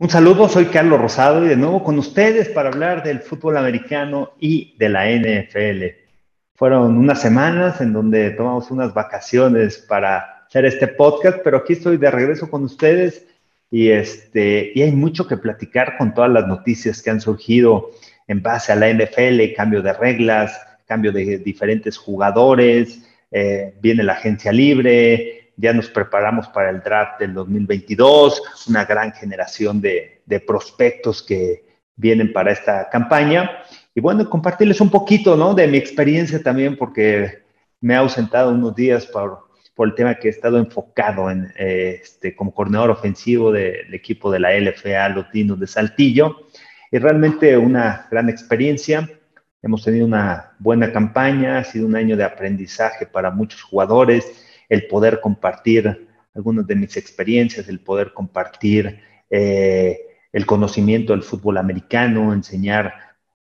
Un saludo, soy Carlos Rosado y de nuevo con ustedes para hablar del fútbol americano y de la NFL. Fueron unas semanas en donde tomamos unas vacaciones para hacer este podcast, pero aquí estoy de regreso con ustedes y, este, y hay mucho que platicar con todas las noticias que han surgido en base a la NFL, cambio de reglas, cambio de diferentes jugadores, eh, viene la agencia libre, ya nos preparamos para el draft del 2022, una gran generación de, prospectos que vienen para esta campaña. Y bueno, compartirles un poquito, ¿no? De mi experiencia también, porque me he ausentado unos días por, por el tema que he estado enfocado en, eh, este, como coordinador ofensivo del equipo de la LFA Los Dinos de Saltillo. Y realmente una gran experiencia. Hemos tenido una buena campaña, ha sido un año de aprendizaje para muchos jugadores el poder compartir algunas de mis experiencias, el poder compartir eh, el conocimiento del fútbol americano, enseñar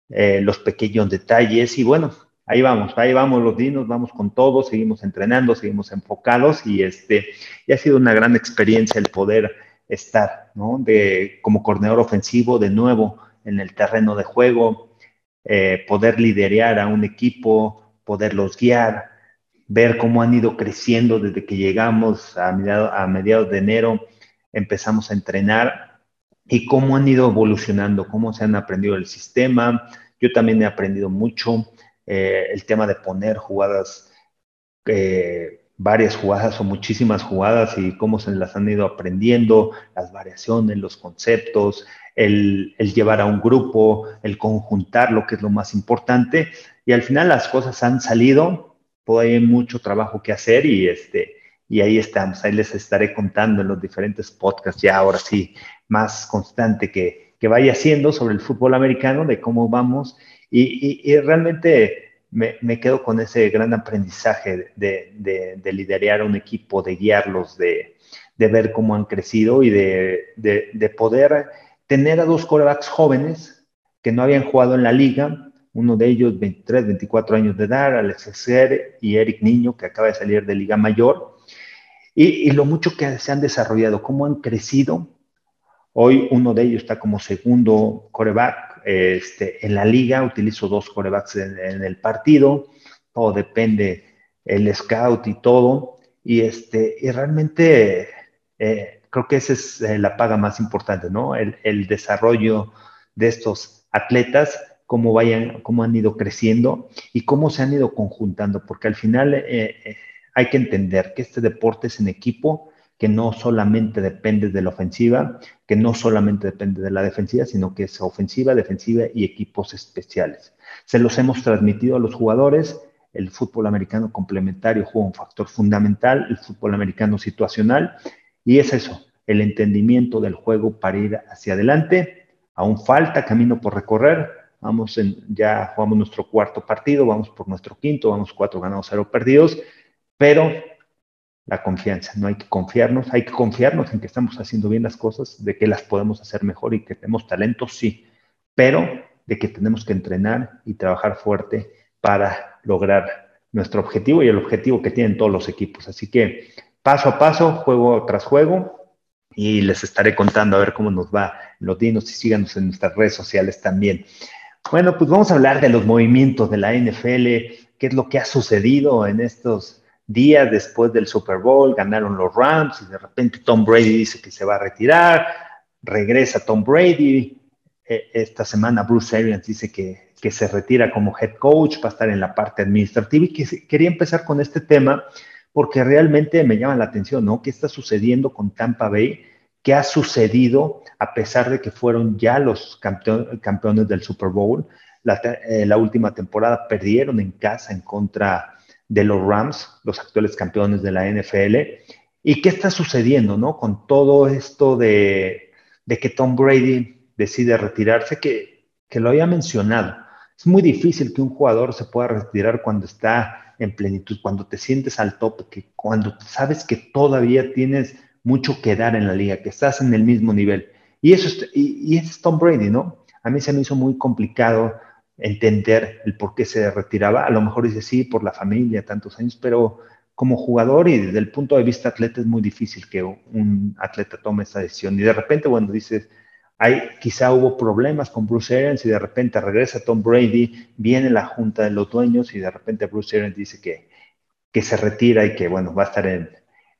eh, los pequeños detalles y bueno, ahí vamos, ahí vamos los dinos, vamos con todo, seguimos entrenando, seguimos enfocados y este, ha sido una gran experiencia el poder estar, ¿no? De, como coordinador ofensivo de nuevo en el terreno de juego, eh, poder liderar a un equipo, poderlos guiar, ver cómo han ido creciendo desde que llegamos a mediados, de enero, empezamos a entrenar y cómo han ido evolucionando, cómo se han aprendido el sistema. Yo también he aprendido mucho eh, el tema de poner jugadas, eh, varias jugadas o muchísimas jugadas y cómo se las han ido aprendiendo, las variaciones, los conceptos, el llevar a un grupo, el conjuntar lo que es lo más importante. Y al final las cosas han salido todavía hay mucho trabajo que hacer y, este, y ahí estamos. Ahí les estaré contando en los diferentes podcasts, ya ahora sí, más constante que, que vaya haciendo sobre el fútbol americano, de cómo vamos. Y, y, realmente me, me, quedo con ese gran aprendizaje de, de, de liderar un equipo, de guiarlos, de, de ver cómo han crecido y de poder tener a dos corebacks jóvenes que no habían jugado en la liga, uno de ellos 23, 24 años de edad, Alex Ser y Eric Niño, que acaba de salir de Liga Mayor, y, lo mucho que se han desarrollado, cómo han crecido. Hoy uno de ellos está como segundo coreback este, en la liga, utilizo dos corebacks en, el partido, todo depende el scout y todo, y, este, y realmente eh, creo que esa es eh, la paga más importante, ¿no? El, el desarrollo de estos atletas cómo vayan, cómo han ido creciendo y cómo se han ido conjuntando, porque al final eh, eh, hay que entender que este deporte es en equipo, que no solamente depende de la ofensiva, que no solamente depende de la defensiva, sino que es ofensiva, defensiva y equipos especiales. Se los hemos transmitido a los jugadores. El fútbol americano complementario juega un factor fundamental, el fútbol americano situacional, y es eso, el entendimiento del juego para ir hacia adelante. Aún falta camino por recorrer, Vamos en, ya jugamos nuestro cuarto partido, vamos por nuestro quinto, vamos cuatro ganados, cero perdidos, pero la confianza, no hay que confiarnos, hay que confiarnos en que estamos haciendo bien las cosas, de que las podemos hacer mejor y que tenemos talento, sí, pero de que tenemos que entrenar y trabajar fuerte para lograr nuestro objetivo y el objetivo que tienen todos los equipos. Así que paso a paso, juego tras juego, y les estaré contando a ver cómo nos va los dinos y síganos en nuestras redes sociales también. Bueno, pues vamos a hablar de los movimientos de la NFL, qué es lo que ha sucedido en estos días después del Super Bowl, ganaron los Rams y de repente Tom Brady dice que se va a retirar, regresa Tom Brady, e, esta semana Bruce Arians dice que, que, se retira como head coach, va a estar en la parte administrativa y que quería empezar con este tema porque realmente me llama la atención, ¿no? ¿Qué está sucediendo con Tampa Bay? Qué ha sucedido a pesar de que fueron ya los campeones del Super Bowl. Eh, la, última temporada perdieron en casa en contra de los Rams, los actuales campeones de la NFL. ¿Y qué está sucediendo, no? Con todo esto de, que Tom Brady decide retirarse, que, que lo había mencionado. Es muy difícil que un jugador se pueda retirar cuando está en plenitud, cuando te sientes al top, que cuando sabes que todavía tienes mucho que dar en la liga, que estás en el mismo nivel. Y eso es, y, es Tom Brady, ¿no? A mí se me hizo muy complicado entender el por qué se retiraba. A lo mejor dice sí, por la familia, tantos años, pero como jugador y desde el punto de vista atleta es muy difícil que un atleta tome esa decisión. Y de repente, bueno, dices, Hay, quizá hubo problemas con Bruce Arians y de repente regresa Tom Brady, viene la junta de los dueños y de repente Bruce Arians dice que, que se retira y que, bueno, va a estar en,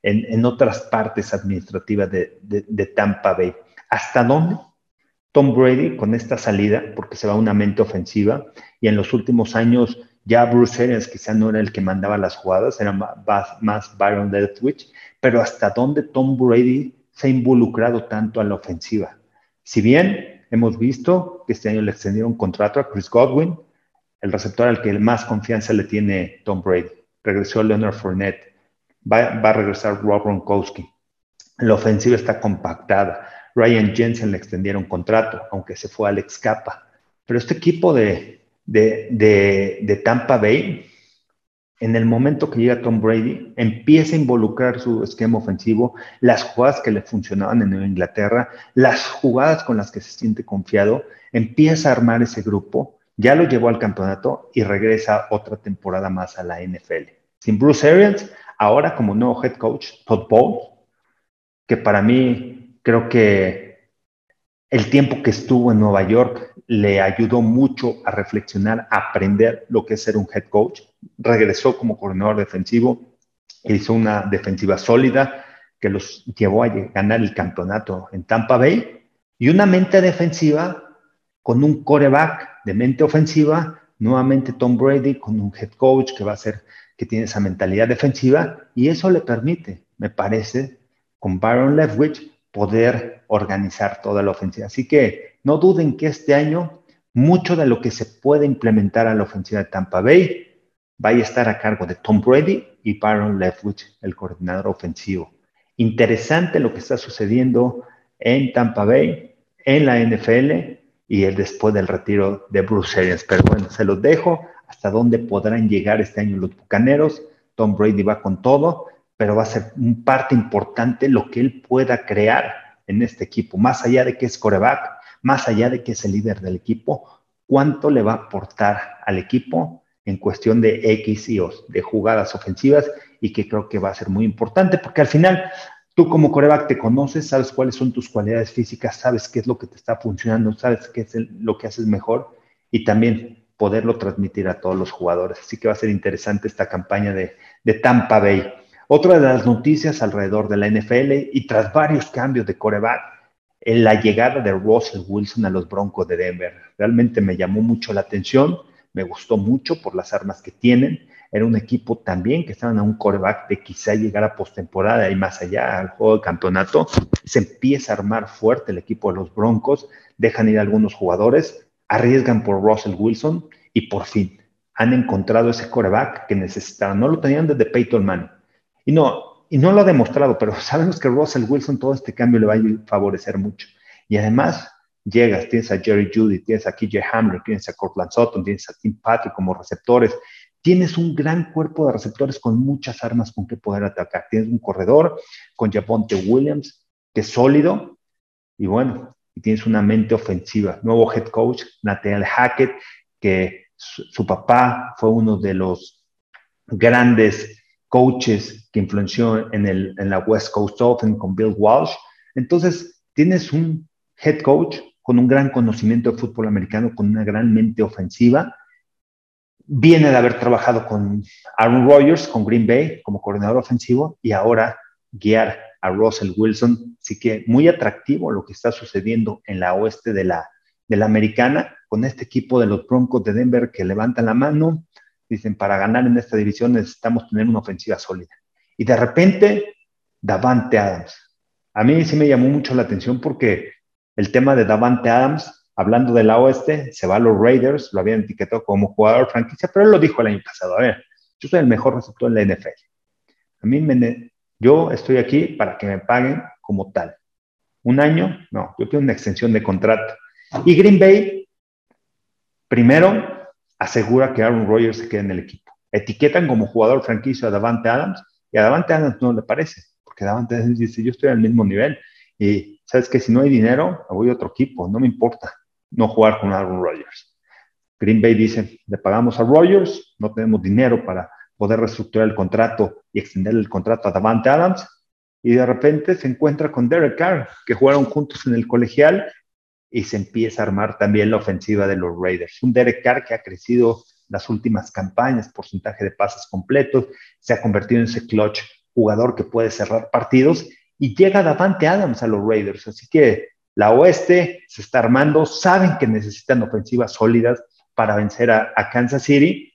en, otras partes administrativas de, Tampa Bay. ¿Hasta dónde? Tom Brady con esta salida, porque se va una mente ofensiva, y en los últimos años ya Bruce Arians quizá no era el que mandaba las jugadas, era más, más Byron Leftwich, pero hasta dónde Tom Brady se ha involucrado tanto a la ofensiva. Si bien hemos visto que este año le extendieron contrato a Chris Godwin, el receptor al que más confianza le tiene Tom Brady. Regresó Leonard Fournette, va, a regresar Rob Gronkowski. La ofensiva está compactada. Ryan Jensen le extendieron contrato, aunque se fue Alex Capa. Pero este equipo de, de, de, de Tampa Bay en el momento que llega Tom Brady, empieza a involucrar su esquema ofensivo, las jugadas que le funcionaban en Inglaterra, las jugadas con las que se siente confiado, empieza a armar ese grupo, ya lo llevó al campeonato y regresa otra temporada más a la NFL. Sin Bruce Arians, ahora como nuevo head coach, Todd Bowles, que para mí creo que el tiempo que estuvo en Nueva York le ayudó mucho a reflexionar, a aprender lo que es ser un head coach. Regresó como coordinador defensivo, hizo una defensiva sólida que los llevó a ganar el campeonato en Tampa Bay y una mente defensiva con un coreback de mente ofensiva, nuevamente Tom Brady con un head coach que va a ser que tiene esa mentalidad defensiva y eso le permite, me parece, con Byron Leftwich poder organizar toda la ofensiva. Así que no duden que este año mucho de lo que se puede implementar a la ofensiva de Tampa Bay vaya a estar a cargo de Tom Brady y Byron Leftwich, el coordinador ofensivo. Interesante lo que está sucediendo en Tampa Bay, en la NFL y el después del retiro de Bruce Arians. Pero bueno, se los dejo hasta dónde podrán llegar este año los Bucaneros. Tom Brady va con todo pero va a ser un parte importante lo que él pueda crear en este equipo, más allá de que es coreback, más allá de que es el líder del equipo, cuánto le va a aportar al equipo en cuestión de X y O, de jugadas ofensivas, y que creo que va a ser muy importante, porque al final tú como coreback te conoces, sabes cuáles son tus cualidades físicas, sabes qué es lo que te está funcionando, sabes qué es lo que haces mejor, y también poderlo transmitir a todos los jugadores. Así que va a ser interesante esta campaña de, Tampa Bay. Otra de las noticias alrededor de la NFL y tras varios cambios de coreback, en la llegada de Russell Wilson a los Broncos de Denver. Realmente me llamó mucho la atención, me gustó mucho por las armas que tienen. Era un equipo también que estaban a un coreback de quizá llegar a postemporada y más allá al juego de campeonato. Se empieza a armar fuerte el equipo de los Broncos, dejan ir algunos jugadores, arriesgan por Russell Wilson y por fin han encontrado ese coreback que necesitaban. No lo tenían desde Peyton Manning y no, y no lo ha demostrado, pero sabemos que Russell Wilson todo este cambio le va a favorecer mucho. Y además, llegas, tienes a Jerry Judy, tienes a KJ Hamler, tienes a Cortland Sutton, tienes a Tim Patrick como receptores. Tienes un gran cuerpo de receptores con muchas armas con que poder atacar. Tienes un corredor con Javonte Williams, que es sólido, y bueno, y tienes una mente ofensiva. Nuevo head coach, Nathaniel Hackett, que su papá fue uno de los grandes coaches que influenció en, la West Coast Open con Bill Walsh. Entonces, tienes un head coach con un gran conocimiento de fútbol americano, con una gran mente ofensiva. Viene de haber trabajado con Aaron Rodgers, con Green Bay, como coordinador ofensivo, y ahora guiar a Russell Wilson. Así que muy atractivo lo que está sucediendo en la oeste de la, de la americana, con este equipo de los Broncos de Denver que levantan la mano, Dicen, para ganar en esta división necesitamos tener una ofensiva sólida. Y de repente, Davante Adams. A mí sí me llamó mucho la atención porque el tema de Davante Adams, hablando de la oeste, se va a los Raiders, lo habían etiquetado como jugador franquicia, pero él lo dijo el año pasado. A ver, yo soy el mejor receptor en la NFL. A mí me, yo estoy aquí para que me paguen como tal. Un año, no, yo quiero una extensión de contrato. Y Green Bay, primero, asegura que Aaron Rodgers se quede en el equipo. Etiquetan como jugador franquicio a Davante Adams y a Davante Adams no le parece, porque Davante Adams dice, yo estoy al mismo nivel y sabes que si no hay dinero, voy a otro equipo, no me importa no jugar con Aaron Rodgers. Green Bay dice, le pagamos a Rodgers, no tenemos dinero para poder reestructurar el contrato y extender el contrato a Davante Adams, y de repente se encuentra con Derek Carr, que jugaron juntos en el colegial y se empieza a armar también la ofensiva de los Raiders. Un Derek Carr que ha crecido las últimas campañas, porcentaje de pases completos, se ha convertido en ese clutch jugador que puede cerrar partidos y llega Davante Adams a los Raiders. Así que la oeste se está armando, saben que necesitan ofensivas sólidas para vencer a, Kansas City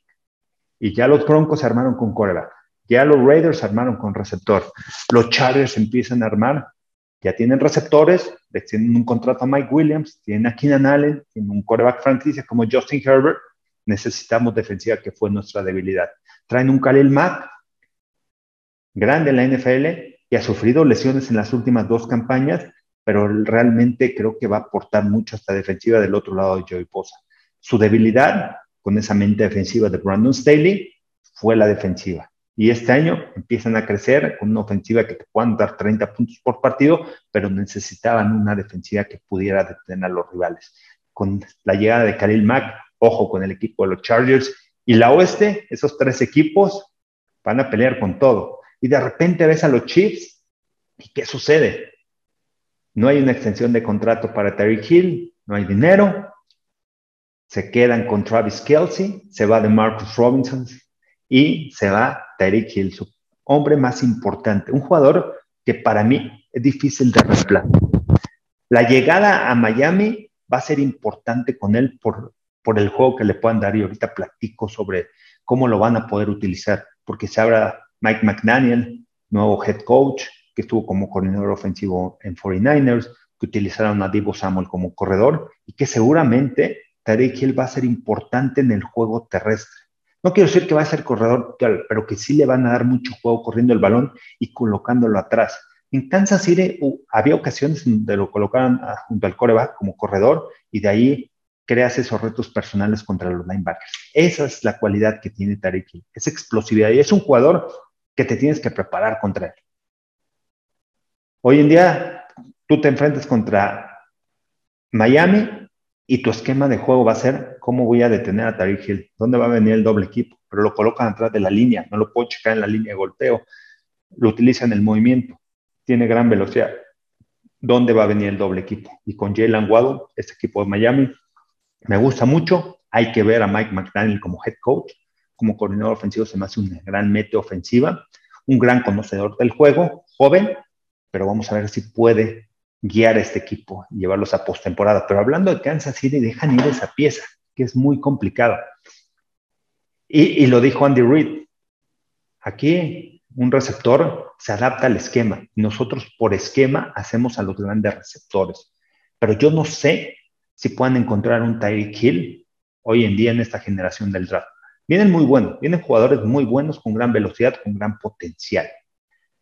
y ya los Broncos se armaron con coreback, ya los Raiders se armaron con receptor, los Chargers empiezan a armar, ya tienen receptores, tienen un contrato a Mike Williams, tienen a Keenan Allen, tienen un coreback franquicia como Justin Herbert, necesitamos defensiva que fue nuestra debilidad. Traen un Khalil Mack, grande en la NFL, y ha sufrido lesiones en las últimas dos campañas, pero realmente creo que va a aportar mucho a esta defensiva del otro lado de Joey Posa. Su debilidad con esa mente defensiva de Brandon Staley fue la defensiva. Y este año empiezan a crecer con una ofensiva que te puedan dar 30 puntos por partido, pero necesitaban una defensiva que pudiera detener a los rivales. Con la llegada de Khalil Mack, ojo con el equipo de los Chargers y la Oeste, esos tres equipos van a pelear con todo. Y de repente ves a los Chiefs y ¿qué sucede? No hay una extensión de contrato para Terry Hill, no hay dinero. Se quedan con Travis Kelsey, se va de Marcus Robinson y se va Terry Hill, su hombre más importante, un jugador que para mí es difícil de reemplazar. La llegada a Miami va a ser importante con él por, por el juego que le puedan dar y ahorita platico sobre cómo lo van a poder utilizar, porque se habla Mike McDaniel, nuevo head coach, que estuvo como coordinador ofensivo en 49ers, que utilizaron a Divo Samuel como corredor y que seguramente Tarek Hill va a ser importante en el juego terrestre. No quiero decir que va a ser corredor, pero que sí le van a dar mucho juego corriendo el balón y colocándolo atrás. En Kansas City había ocasiones donde lo colocaban ah, junto al coreback como corredor y de ahí creas esos retos personales contra los linebackers. Esa es la cualidad que tiene Tarek Hill, esa explosividad y es un jugador que te tienes que preparar contra él. Hoy en día, tú te enfrentas contra Miami y tu esquema de juego va a ser cómo voy a detener a Tariq Hill, dónde va a venir el doble equipo, pero lo colocan atrás de la línea, no lo puedo checar en la línea de golpeo, lo utilizan en el movimiento, tiene gran velocidad. ¿Dónde va a venir el doble equipo? Y con Jalen Waddle, este equipo de Miami, me gusta mucho. Hay que ver a Mike McDaniel como head coach, como coordinador ofensivo, se me hace una gran meta ofensiva, un gran conocedor del juego, joven, pero vamos a ver si puede guiar este equipo y llevarlos a postemporada. Pero hablando de Kansas City, dejan ir esa pieza, que es muy complicado. Y, lo dijo Andy Reid. Aquí un receptor se adapta al esquema. Nosotros por esquema hacemos a los grandes receptores. Pero yo no sé si puedan encontrar un Tyreek Hill hoy en día en esta generación del draft. Vienen muy buenos, vienen jugadores muy buenos con gran velocidad, con gran potencial.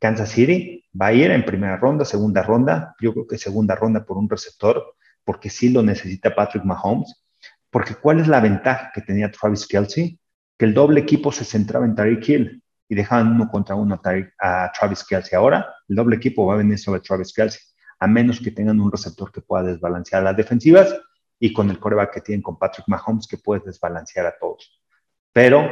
Kansas City va a ir en primera ronda, segunda ronda, yo creo que segunda ronda por un receptor, porque sí lo necesita Patrick Mahomes. Porque ¿cuál es la ventaja que tenía Travis Kelsey? Que el doble equipo se centraba en Tariq Hill y dejaban uno contra uno a, Travis Kelsey. Ahora el doble equipo va a venir sobre Travis Kelsey, a menos que tengan un receptor que pueda desbalancear las defensivas y con el coreback que tienen con Patrick Mahomes que puede desbalancear a todos. Pero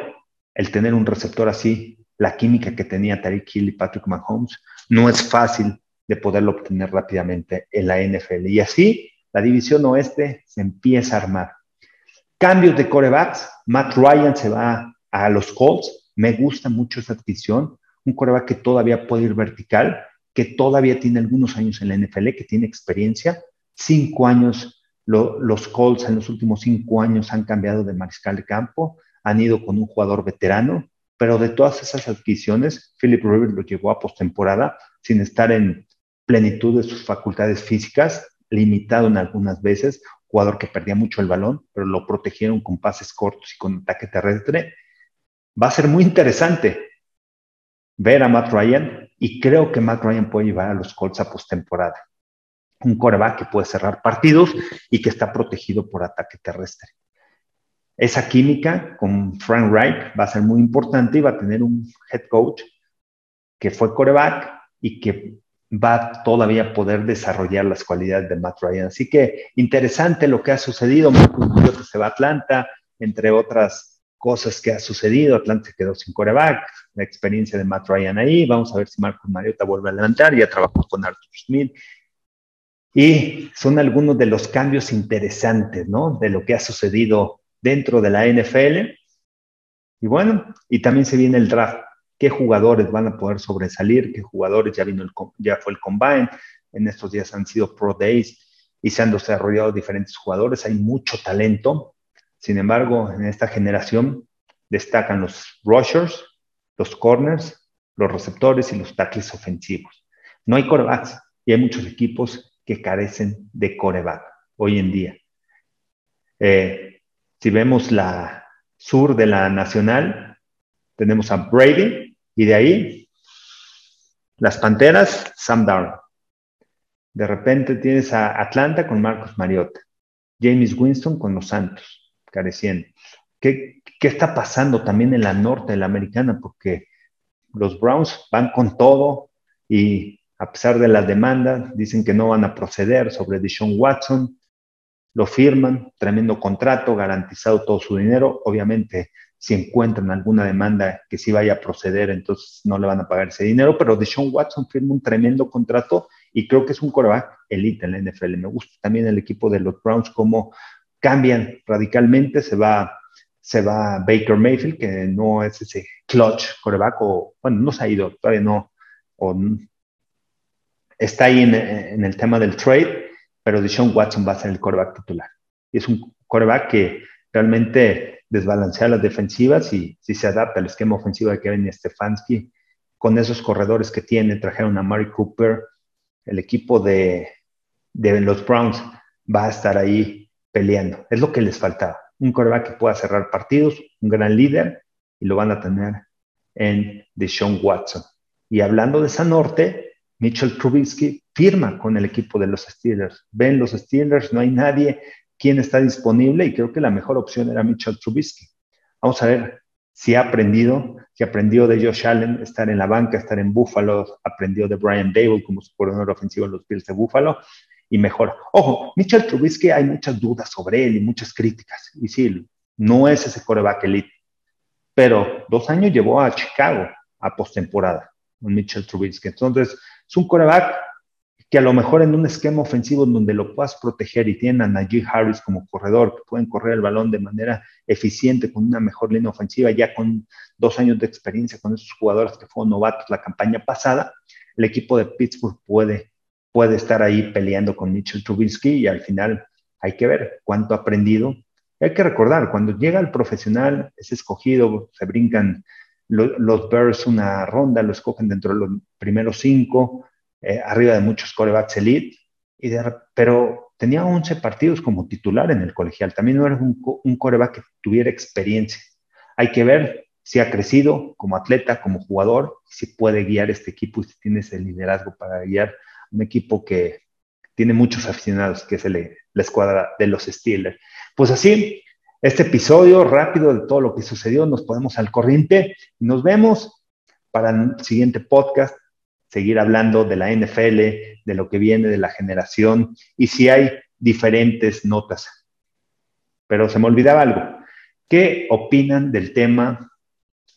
el tener un receptor así la química que tenía Tariq Hill y Patrick Mahomes no es fácil de poderlo obtener rápidamente en la NFL. Y así la división oeste se empieza a armar. Cambios de corebacks. Matt Ryan se va a los Colts. Me gusta mucho esa adquisición. Un coreback que todavía puede ir vertical, que todavía tiene algunos años en la NFL, que tiene experiencia. Cinco años, los Colts en los últimos cinco años han cambiado de mariscal de campo, han ido con un jugador veterano, pero de todas esas adquisiciones, Philip Rivers lo llevó a postemporada sin estar en plenitud de sus facultades físicas, limitado en algunas veces, jugador que perdía mucho el balón, pero lo protegieron con pases cortos y con ataque terrestre. Va a ser muy interesante ver a Matt Ryan y creo que Matt Ryan puede llevar a los Colts a postemporada. Un coreback que puede cerrar partidos y que está protegido por ataque terrestre. Esa química con Frank Reich va a ser muy importante y va a tener un head coach que fue coreback y que va todavía a poder desarrollar las cualidades de Matt Ryan. Así que interesante lo que ha sucedido. Marcus se va a Atlanta, entre otras cosas que ha sucedido. Atlanta quedó sin coreback, la experiencia de Matt Ryan ahí. Vamos a ver si Marcus Mariota vuelve a levantar. Ya trabajó con Arthur Smith Y son algunos de los cambios interesantes, ¿no? De lo que ha sucedido dentro de la NFL. Y bueno, y también se viene el draft. ¿Qué jugadores van a poder sobresalir? ¿Qué jugadores ya vino el, ya fue el combine? En estos días han sido pro days y se han desarrollado diferentes jugadores. Hay mucho talento. Sin embargo, en esta generación destacan los rushers, los corners, los receptores y los tackles ofensivos. No hay corebacks y hay muchos equipos que carecen de coreback hoy en día. Eh, si vemos la sur de la nacional, tenemos a Brady y de ahí las Panteras, Sam Darnold. De repente tienes a Atlanta con Marcos Mariota, James Winston con los Santos, careciendo. ¿Qué, ¿Qué está pasando también en la norte de la americana? Porque los Browns van con todo y a pesar de las demandas, dicen que no van a proceder sobre Deshaun Watson, lo firman, tremendo contrato, garantizado todo su dinero. Obviamente, si encuentran alguna demanda que sí vaya a proceder, entonces no le van a pagar ese dinero, pero Deshaun Watson firma un tremendo contrato y creo que es un coreback elite en la NFL. Me gusta también el equipo de los Browns, cómo cambian radicalmente, se va se va Baker Mayfield, que no es ese clutch coreback, o bueno, no se ha ido, todavía no, o está ahí en, el tema del trade, pero Deshaun Watson va a ser el coreback titular. Y es un coreback que realmente desbalancea las defensivas y si se adapta al esquema ofensivo de Kevin Stefanski, con esos corredores que tiene, trajeron a Mari Cooper, el equipo de, de los Browns va a estar ahí peleando. Es lo que les faltaba un coreback que pueda cerrar partidos, un gran líder, y lo van a tener en Deshaun Watson. Y hablando de esa norte, Mitchell Trubisky firma con el equipo de los Steelers. Ven los Steelers, no hay nadie quien está disponible y creo que la mejor opción era Mitchell Trubisky. Vamos a ver si ha aprendido, si aprendió de Josh Allen estar en la banca, estar en Buffalo, aprendió de Brian Dable como su coordinador ofensivo en los Bills de Buffalo y mejor. Ojo, Mitchell Trubisky hay muchas dudas sobre él y muchas críticas. Y sí, no es ese coreback elite. Pero dos años llevó a Chicago a postemporada con Mitchell Trubisky. Entonces, es un coreback que a lo mejor en un esquema ofensivo donde lo puedas proteger y tienen a Najee Harris como corredor, que pueden correr el balón de manera eficiente con una mejor línea ofensiva, ya con dos años de experiencia con esos jugadores que fueron novatos la campaña pasada, el equipo de Pittsburgh puede puede estar ahí peleando con Mitchell Trubisky y al final hay que ver cuánto ha aprendido. hay que recordar, cuando llega el profesional, es escogido, se brincan los Bears una ronda, lo escogen dentro de los primeros cinco, eh, arriba de muchos corebacks elite, pero tenía 11 partidos como titular en el colegial. También no era un, un que tuviera experiencia. Hay que ver si ha crecido como atleta, como jugador, si puede guiar este equipo y si tiene ese liderazgo para guiar un equipo que tiene muchos aficionados, que es la escuadra de los Steelers. Pues así, este episodio rápido de todo lo que sucedió, nos ponemos al corriente y nos vemos para el siguiente podcast, seguir hablando de la NFL, de lo que viene de la generación y si hay diferentes notas. Pero se me olvidaba algo. ¿Qué opinan del tema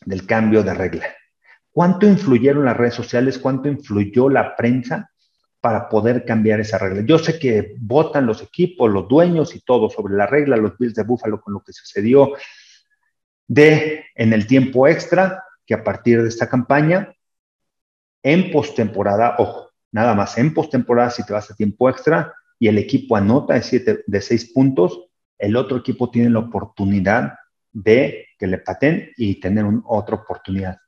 del cambio de regla? ¿Cuánto influyeron las redes sociales? ¿Cuánto influyó la prensa para poder cambiar esa regla. Yo sé que votan los equipos, los dueños y todo sobre la regla, los Bills de Buffalo con lo que sucedió de en el tiempo extra, que a partir de esta campaña, en postemporada, ojo, nada más en postemporada, si te vas a tiempo extra y el equipo anota de, siete, de seis puntos, el otro equipo tiene la oportunidad de que le paten y tener otra oportunidad.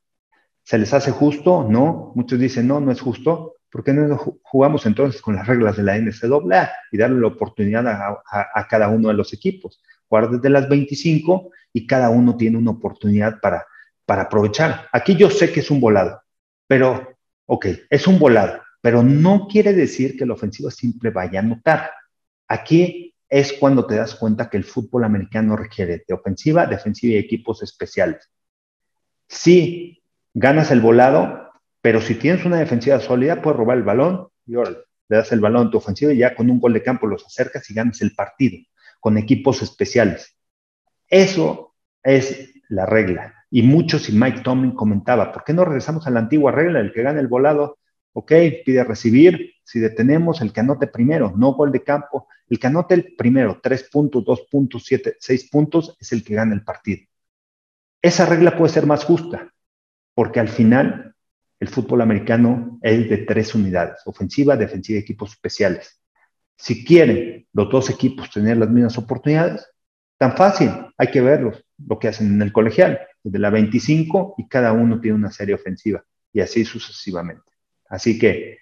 ¿Se les hace justo? No. Muchos dicen, no, no es justo. ¿Por qué no jugamos entonces con las reglas de la NCAA y darle la oportunidad a, cada uno de los equipos? Jugar desde las 25 y cada uno tiene una oportunidad para, para aprovechar. Aquí yo sé que es un volado, pero, ok, es un volado, pero no quiere decir que la ofensiva siempre vaya a anotar. Aquí es cuando te das cuenta que el fútbol americano requiere de ofensiva, defensiva y equipos especiales. Si ganas el volado, pero si tienes una defensiva sólida, puedes robar el balón y le das el balón a tu ofensiva y ya con un gol de campo los acercas y ganas el partido con equipos especiales. Eso es la regla. Y muchos, y Mike Tomlin comentaba, ¿por qué no regresamos a la antigua regla? El que gana el volado, ok, pide recibir, Si detenemos el que anote primero, no gol de campo, el que anote el primero, tres puntos, dos puntos, siete, seis puntos, es el que gana el partido. Esa regla puede ser más justa, porque al final el fútbol americano es de tres unidades, ofensiva, defensiva y equipos especiales. Si quieren los dos equipos tener las mismas oportunidades, tan fácil, hay que verlos, lo que hacen en el colegial, desde la 25 y cada uno tiene una serie ofensiva y así sucesivamente. Así que,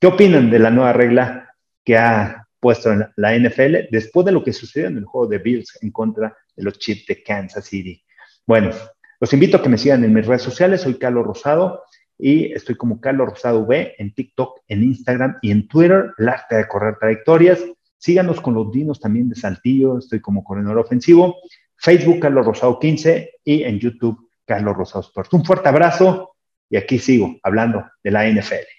¿qué opinan de la nueva regla que ha puesto la NFL después de lo que sucedió en el juego de Bills en contra de los Chiefs de Kansas City? Bueno, los invito a que me sigan en mis redes sociales. Soy Carlos Rosado y estoy como Carlos Rosado V en TikTok, en Instagram y en Twitter, el arte de correr trayectorias. Síganos con los dinos también de Saltillo, estoy como corredor ofensivo. Facebook, Carlos Rosado 15 y en YouTube, Carlos Rosado Sports. Un fuerte abrazo y aquí sigo hablando de la NFL.